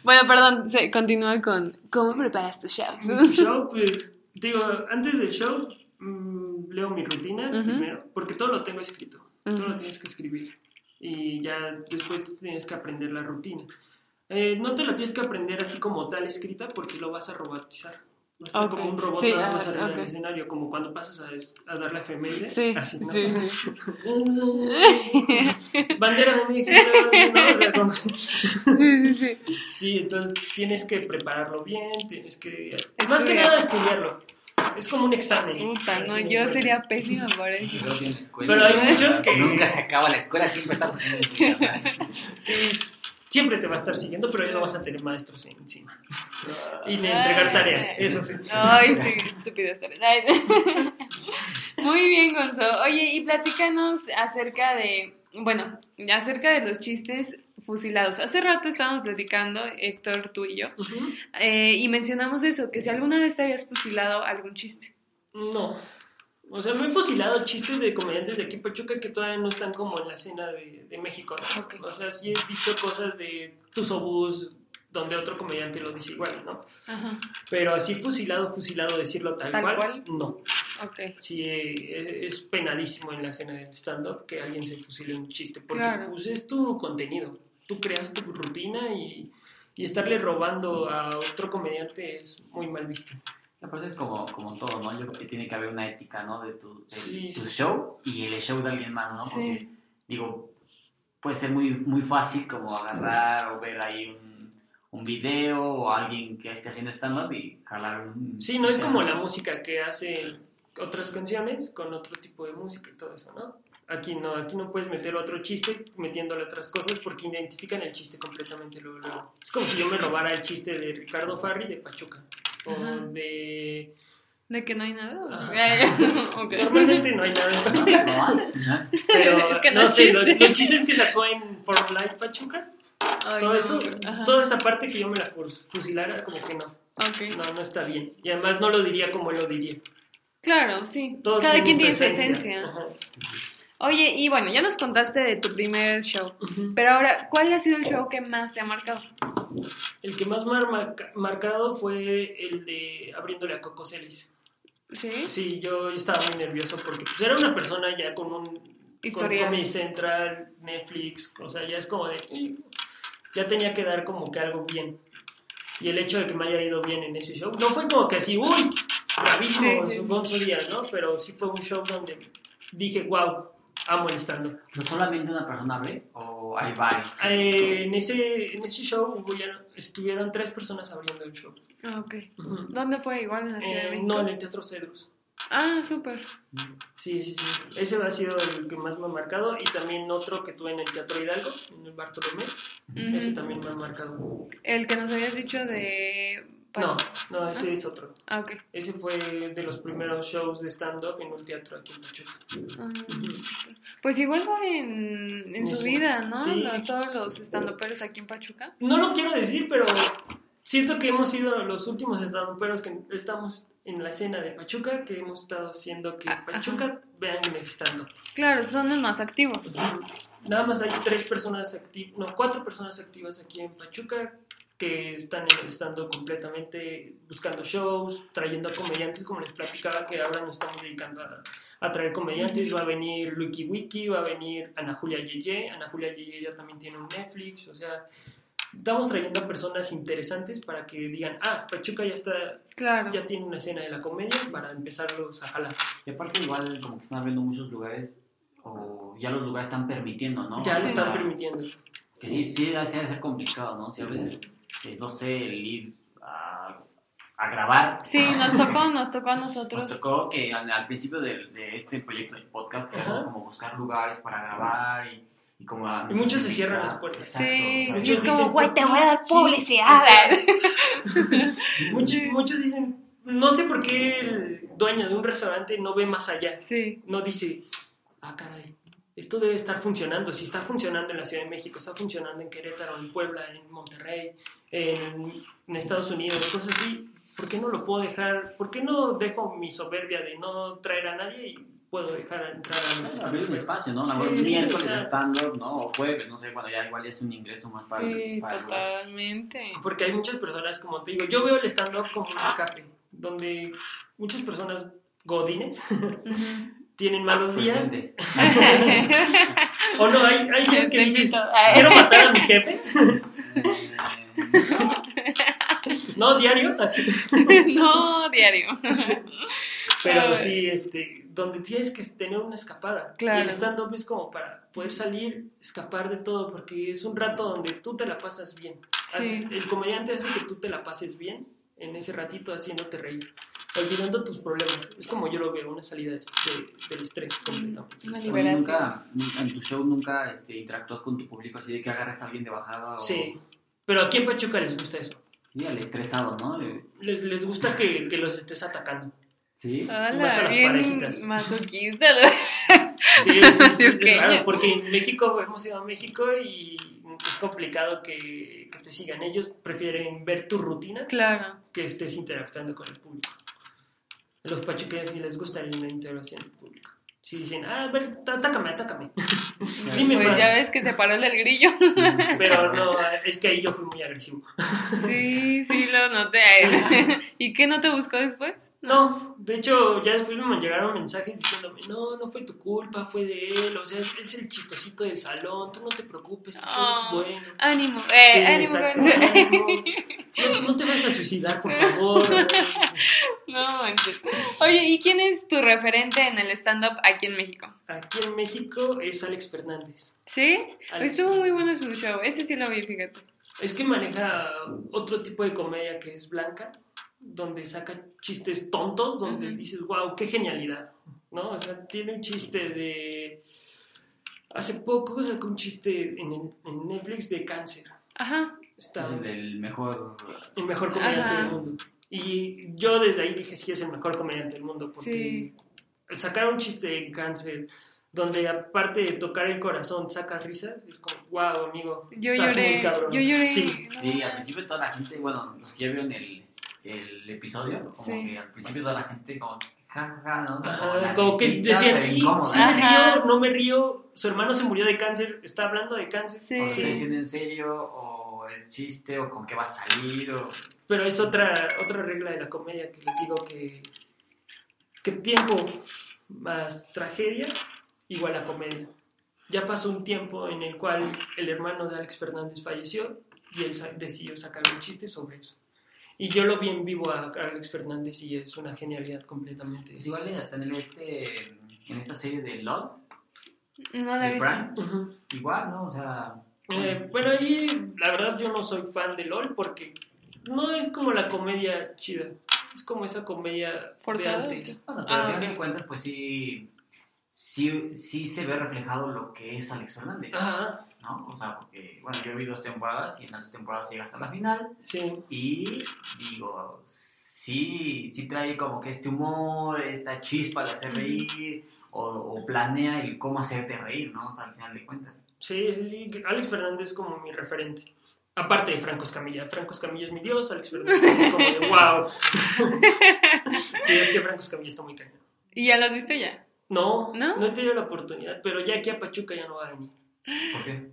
Bueno, perdón, se continúa con ¿cómo preparas tus shows? Mi show, pues, digo, antes del show mm, leo mi rutina Ujú. primero, porque todo lo tengo escrito, todo Ujú. lo tienes que escribir y ya después tienes que aprender la rutina. Eh, no te la tienes que aprender así como tal escrita porque lo vas a robotizar. Va a estar Ok. como un robot Sí, nada más ah, arriba del ok. escenario, como cuando pasas a, a dar la efeméride. Sí, así, ¿no? sí, sí. Bandera de México, ¿no? O sea, como- Sí, sí, sí. Sí, entonces tienes que prepararlo bien, tienes que... Más que nada estudiarlo. Es como un examen. Puta, no, de yo sería pésima por eso. Pero hay muchos que- Nunca se acaba la escuela, siempre está. Sí, siempre te va a estar siguiendo, pero ya no vas a tener maestros encima. Y ni entregar tareas, eso sí. Ay, sí, estúpido estar. Ay. Muy bien, Gonzo. Oye, y platícanos acerca de, bueno, acerca de los chistes fusilados. Hace rato estábamos platicando, Héctor, tú y yo, eh, y mencionamos eso, que si alguna vez te habías fusilado algún chiste. No. O sea, me he fusilado chistes de comediantes de aquí Pachuca que todavía no están como en la escena de, de México. ¿no? O sea, sí he dicho cosas de Tusobús, donde otro comediante lo dice igual, ¿no? Ajá, Pero así fusilado, fusilado, decirlo tal, ¿Tal cual, cual? no. ok. Sí, eh, es penadísimo en la escena del stand-up que alguien se fusile un chiste, porque Claro. pues es tu contenido, tú creas tu rutina y, y estarle robando a otro comediante es muy mal visto. Aparte es como, como todo, ¿no? Yo creo que tiene que haber una ética, ¿no? De tu, de Sí, tu sí. show y el show de alguien más, ¿no? Sí. Porque, digo, puede ser muy, muy fácil como agarrar o ver ahí un, un video o alguien que esté haciendo stand-up y jalar un... Sí, no es como la música que hacen otras canciones con otro tipo de música y todo eso, ¿no? Aquí no, aquí no puedes meter otro chiste metiéndole otras cosas porque identifican el chiste completamente luego, luego. Es como si yo me robara el chiste de Ricardo Farri de Pachuca o Ajá. de... ¿De que no hay nada? Normalmente no hay nada en Pachuca. ¿no? Pero Es que no no, sé, los, los chistes que sacó en For Life Pachuca, Ay, todo no, eso, ajá. toda esa parte que yo me la fus- fusilara, como que no, Ok. no, no está bien. Y además no lo diría como él lo diría. Claro, sí. Cada quien tiene su esencia. esencia. Oye, y bueno, ya nos contaste de tu primer show. Pero ahora, ¿cuál ha sido el show que más te ha marcado? El que más me ha marca- marcado fue el de abriéndole a Coco Celis. ¿Sí? Sí, yo estaba muy nervioso porque pues, era una persona ya con un con Historial. Comedy Central, Netflix, o sea, ya es como de ya tenía que dar como que algo bien. Y el hecho de que me haya ido bien en ese show, no fue como que así, uy, bravísimo, Sí, sí. Díaz, ¿no? Pero sí fue un show donde dije, wow, amo el stand-up. ¿Pero solamente una persona abre o hay varios? Eh, en, ese, en ese show hubo ya- estuvieron tres personas abriendo el show. Ah, ok. Ujú. ¿Dónde fue? Igual en la Ciudad de Eh, México. no, en el Teatro Cedros. Ah, súper. Sí, sí, sí. Ese ha sido el que más me ha marcado. Y también otro que tuve en el Teatro Hidalgo, en el Bartolomé. Ujú. Ese también me ha marcado. El que nos habías dicho de... No, no, ese es otro. Ah, ok. Ese fue de los primeros shows de stand-up en un teatro aquí en Pachuca. Ah, pues igual va en, en su vida, ¿no? Sí. Todos los estandoperos aquí en Pachuca. No lo quiero decir, pero siento que hemos sido los últimos stand-uperos que estamos en la escena de Pachuca, que hemos estado haciendo que Ah, Pachuca vean en el stand-up. Claro, son los más activos. Nada más hay tres personas activas, no, cuatro personas activas aquí en Pachuca que están en el completamente buscando shows, trayendo comediantes, como les platicaba, que ahora nos estamos dedicando a, a traer comediantes. Va a venir Luiki Wiki, va a venir Ana Julia Yeye. Ana Julia Yeye ya también tiene un Netflix, o sea, estamos trayendo a personas interesantes para que digan, ah, Pachuca ya está, Claro. ya tiene una escena de la comedia para empezarlos a jalar. Y aparte igual como que están abriendo muchos lugares o ya los lugares están permitiendo, ¿no? Ya O lo sea, están permitiendo. Que sí, sí, ha de ser complicado, ¿no? Si a veces, es, no sé, el ir a, a grabar. Sí, nos tocó, nos tocó a nosotros. Nos tocó que al, al principio de, de este proyecto del podcast, era como buscar lugares para grabar y, y como... a- Y muchos se cierran las puertas. Exacto, Sí, o sea, y muchos es como, dicen, güey, te voy a dar Sí, publicidad. Muchos, muchos dicen, no sé por qué el dueño de un restaurante no ve más allá. Sí. No dice, ah, caray, esto debe estar funcionando. Si está funcionando en la Ciudad de México, está funcionando en Querétaro, en Puebla, en Monterrey, en, en Estados Unidos, cosas así. ¿Por qué no lo puedo dejar? ¿Por qué no dejo mi soberbia de no traer a nadie y puedo dejar entrar a los abrir un espacio, ¿no? Sí, miércoles o de sea- stand-up, ¿no? O jueves, no sé, bueno, ya igual es un ingreso más para, Sí, para totalmente. Porque hay muchas personas, como te digo, yo veo el stand-up como un escape, donde muchas personas godines tienen malos días. Presente. O no, hay, hay días que dices, quiero matar a mi jefe. No, diario. no, diario. Pero sí, este, donde tienes que tener una escapada. Claro. Y el stand-up es como para poder salir, escapar de todo, porque es un rato donde tú te la pasas bien. Sí. El comediante hace que tú te la pases bien en ese ratito haciéndote reír, olvidando tus problemas. Es como yo lo veo, una salida de- de- del estrés completamente. Una liberación. nunca, en tu show nunca este, interactúas con tu público así de que agarres a alguien de bajada o... Sí. Pero aquí en Pachuca les gusta eso. Sí, al estresado, ¿no? Les, les gusta que, que los estés atacando. Sí. Más a las bien parejitas. masoquista. lo- Sí, sí, sí, es Pequeño. raro, porque en México hemos ido a México y es complicado que, que te sigan. Ellos prefieren ver tu rutina Claro. que estés interactuando con el público. A los pachuqueños sí les gusta la interacción del público. Si dicen, ah, a ver, atácame, atácame. Dime Pues más. ya ves que se paró el del grillo. Pero no, es que ahí yo fui muy agresivo. Sí, sí, lo noté. ¿Y qué no te buscó después? No, de hecho, ya después me llegaron mensajes diciéndome, no, no fue tu culpa, fue de él, o sea, es, es el chistosito del salón, tú no te preocupes, tú eres bueno. Ánimo, eh, Sí, ánimo. ánimo. No, no te vas a suicidar, por favor. No manches. Oye, ¿y quién es tu referente en el stand-up aquí en México? Aquí en México es Alex Fernández. ¿Sí? Alex Estuvo muy bueno su show. Ese sí lo vi, fíjate. Es que maneja otro tipo de comedia que es blanca, donde saca chistes tontos, donde dices, wow, qué genialidad, ¿no? O sea, tiene un chiste de... Hace poco sacó un chiste en, el- en Netflix de cáncer. Ajá. Está Es el del mejor... el mejor comediante Ajá. del mundo. Y yo desde ahí dije, sí, es el mejor comediante del mundo, porque sacar un chiste de cáncer, donde aparte de tocar el corazón sacas risas, es como, wow, amigo, Yo estás lloré. muy cabrón. Yo lloré. Sí, No. Sí, al principio toda la gente, bueno, los que ya vieron el, el episodio, como Sí. que al principio toda la gente como, ja, ja, ja, ¿no? O sea, Ajá, la como que risita, decían, pero "Y, incómoda. sí me Ajá. río, no me río, su hermano se murió de cáncer, está hablando de cáncer. Sí. O está diciendo en serio, o es chiste, o con qué va a salir, o... Pero es otra, otra regla de la comedia que les digo que, que tiempo más tragedia igual a comedia. Ya pasó un tiempo en el cual el hermano de Alex Fernández falleció y él decidió sacar un chiste sobre eso. Y yo lo vi en vivo a Alex Fernández y es una genialidad completamente. Pues igual hasta en el este, en esta serie de LOL, No la he visto. Igual, ¿no? O sea... Eh, bueno, ahí la verdad yo no soy fan de LOL porque no es como la comedia chida. Es como esa comedia ¿Forzada? de antes. Bueno, pero Ah, al final ok. de cuentas, pues sí, sí, sí se ve reflejado lo que es Alex Fernández, Ajá, ¿no? O sea, porque, bueno, yo vi dos temporadas y en las dos temporadas llega hasta la final sí. y digo, sí, sí trae como que este humor, esta chispa de hacer reír o, o planea el cómo hacerte reír, ¿no? O sea, al final de cuentas. Sí, sí, sí. Alex Fernández es como mi referente. Aparte de Franco Escamilla. Franco Escamilla es mi dios, Alex Fernández es como de wow. sí, es que Franco Escamilla está muy cañón. ¿Y ya lo has visto ya? No, ¿No? no, he tenido la oportunidad, pero ya aquí a Pachuca ya no va a venir. ¿Por qué?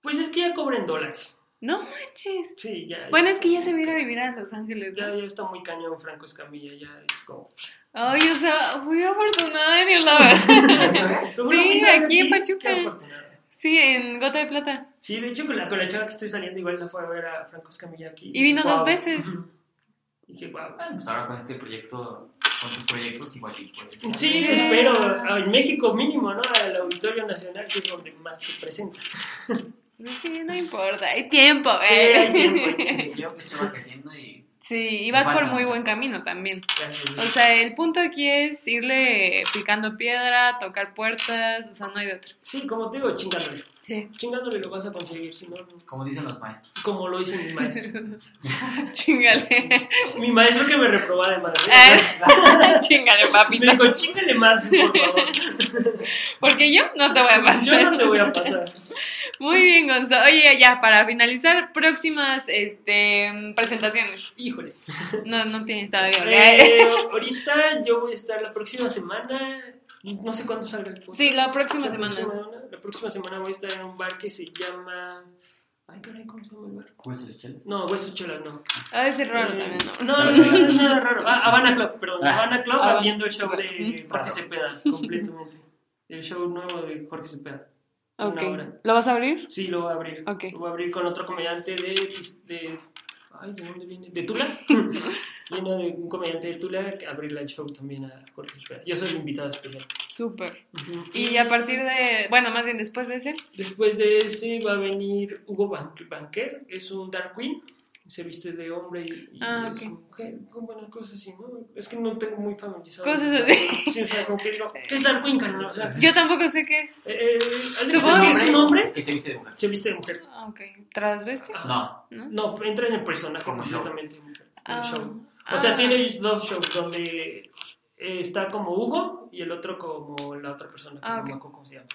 Pues es que ya cobran dólares. No manches. Sí, ya. Bueno, es que ya se va a ir a vivir a Los Ángeles, Ya, ¿no? ya está muy cañón Franco Escamilla, ya es como... Ay, o sea, fui afortunada Dios, la verdad. ¿Tú Sí, aquí en Pachuca. Qué afortunada. Sí, en Gota de Plata. Sí, de hecho con la, con la chava que estoy saliendo igual la fue a ver a Franco Escamilla aquí. Y vino dos veces. Y dije, wow. Bueno, pues ahora con este proyecto, con tus proyectos, igual. Sí, Sí. espero ah, en México mínimo, ¿no? Al Auditorio Nacional, que es donde más se presenta. Pues Sí, no importa, hay tiempo, Sí, ¿eh? hay tiempo, hay tiempo. Yo que estoy creciendo y Sí, y vas por muy buen camino también. O sea, el punto aquí es irle picando piedra, tocar puertas, o sea, no hay de otro. sí, como te digo, chingándole. Sí. Chingándole lo vas a conseguir, si no. Como dicen los maestros. como lo hizo mi maestro. Chingale. mi maestro que me reprobó además. ¿eh? Eh, Chingale, Me papito. dijo, chingale más, por favor. Porque yo no te voy a pasar. Yo no te voy a pasar. Muy bien, Gonzo. Oye, ya, para finalizar, próximas este, presentaciones. Híjole. No, no tienes todavía. Eh, ahorita yo voy a estar la próxima semana. No sé cuándo salga el podcast. Sí, la próxima La semana. próxima- la próxima semana voy a estar en un bar que se llama. Ay, caray, ¿cómo se llama el bar? Huesos chelas. No, Huesos Chelas, no. De ser raro Eh, también, ¿no? No, no, no, no es nada raro. Ah, Habana Club, perdón. Ah. Habana Club Habana. abriendo el show de. Jorge Cepeda, completamente. El show nuevo de Jorge Cepeda. Una Ok. hora. ¿Lo vas a abrir? Sí, lo voy a abrir. Ok. Lo voy a abrir con otro comediante de. de ay, ¿de dónde viene? ¿De Tula? Viene de un comediante de Tula que abrirle el show también a Jorge Cepeda. Yo soy el invitado especial. Súper. Y a partir de, bueno, más bien después de ese, Después de ese va a venir Hugo Ban- Banquer, es un Dark Queen, se viste de hombre y, y Ah, es ok. mujer, con buenas cosas así, ¿no? Es que no tengo muy familiarizado. Cosas así. Sí, o sea, como que digo, ¿qué es Dark Queen, carnal? O sea, yo tampoco sé qué es. eh, ¿haz de Supongo que es un hombre, Que se viste de mujer. se viste de mujer. Ah, Ok. ¿Transvesti? Ajá. No. ¿No? No, entra en el personaje completamente. Ah. show. Ah. O sea, tiene dos shows donde eh, está como Hugo y el otro como la otra persona, que Ah, no ok. me acuerdo cómo se llama.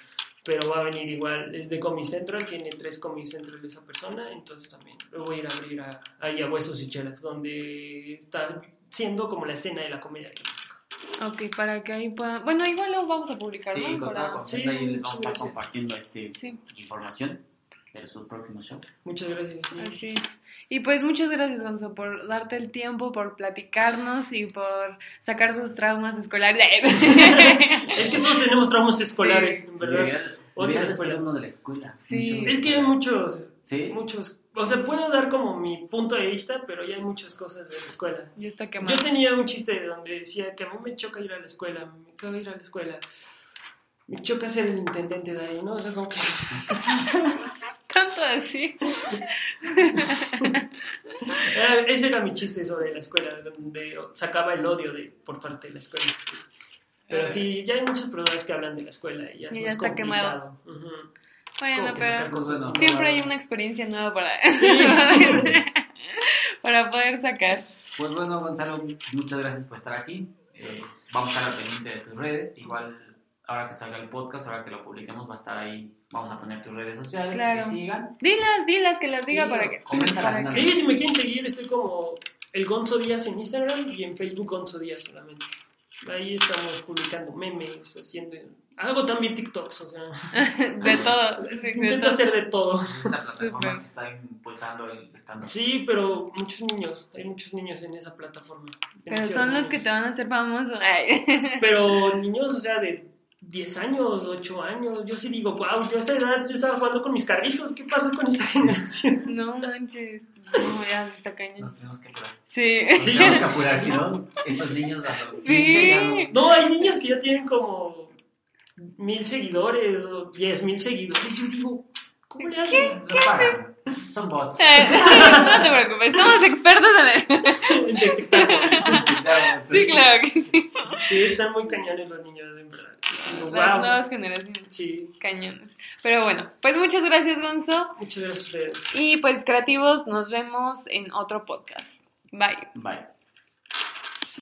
Pero va a venir igual, es de Comic Central, tiene tres Comic Central de esa persona, entonces también lo voy a ir a abrir a, ahí a Huesos y Chelas, donde está siendo como la escena de la comedia aquí en México. Ok, para que ahí puedan... Bueno, igual lo vamos a publicar, Sí, ¿no? con Para- Sí, ahí les vamos a estar compartiendo este, Sí. información de sus próximos shows. Muchas gracias. sí. Así es. Y pues muchas gracias, Gonzo, por darte el tiempo, por platicarnos y por sacar tus traumas escolares. Es que todos tenemos traumas escolares, en verdad. Escuela. ser uno de la escuela. Sí. Show Es que hay muchos, Sí. muchos, o sea, puedo dar como mi punto de vista, pero ya hay muchas cosas de la escuela. ya está quemado. Yo tenía un chiste donde decía que a mí me choca ir a la escuela, me caga ir a la escuela. Me choca ser el intendente de ahí, ¿no? O sea, como que... Tanto así. era- ese era mi chiste sobre la escuela, donde sacaba el odio de, por parte de la escuela. Pero sí, ya hay muchas personas que hablan de la escuela y ya, es Y ya más está complicado. Ujú. Bueno, Como que sacar pero cosas Bueno, siempre hay una experiencia nueva para, Sí. para poder sacar. Pues bueno, Gonzalo, muchas gracias por estar aquí. Eh, vamos a estar al pendiente de tus redes. Igual, ahora que salga el podcast, ahora que lo publiquemos, va a estar ahí. Vamos a poner tus redes sociales. Claro. Que sigan. Dilas, dilas, que las diga Sí, para que... Sí, si me quieren seguir, estoy como el Gonzo Díaz en Instagram y en Facebook Gonzo Díaz solamente. Ahí estamos publicando memes, haciendo... Hago también TikToks, o sea... De todo. sí, de Intento todo. hacer de todo. Esta plataforma que está impulsando el stand Sí, pero muchos niños, hay muchos niños en esa plataforma. Pero son los que te van a hacer famoso. Ay. Pero niños, o sea, de 10 años, 8 años, yo sí digo, wow, yo a esa edad yo estaba jugando con mis carritos, ¿qué pasó con esta generación? No manches. No, ya se está cañón. Nos tenemos que apurar. Sí. Nos tenemos que apurar, si no, estos niños a los Sí. 15 ya no. No, hay niños que ya tienen como mil seguidores o diez mil seguidores. Yo digo, ¿cómo le hacen? Los pagan. Son bots. Eh, no te preocupes, somos expertos en el... En detectar bots. Sí, claro que sí. Sí, están muy cañones los niños, en verdad. Las wow. nuevas generaciones. Sí, Cañones. Pero bueno, pues muchas gracias, Gonzo. muchas gracias a ustedes. Y pues, creativos, nos vemos en otro podcast. Bye. Bye.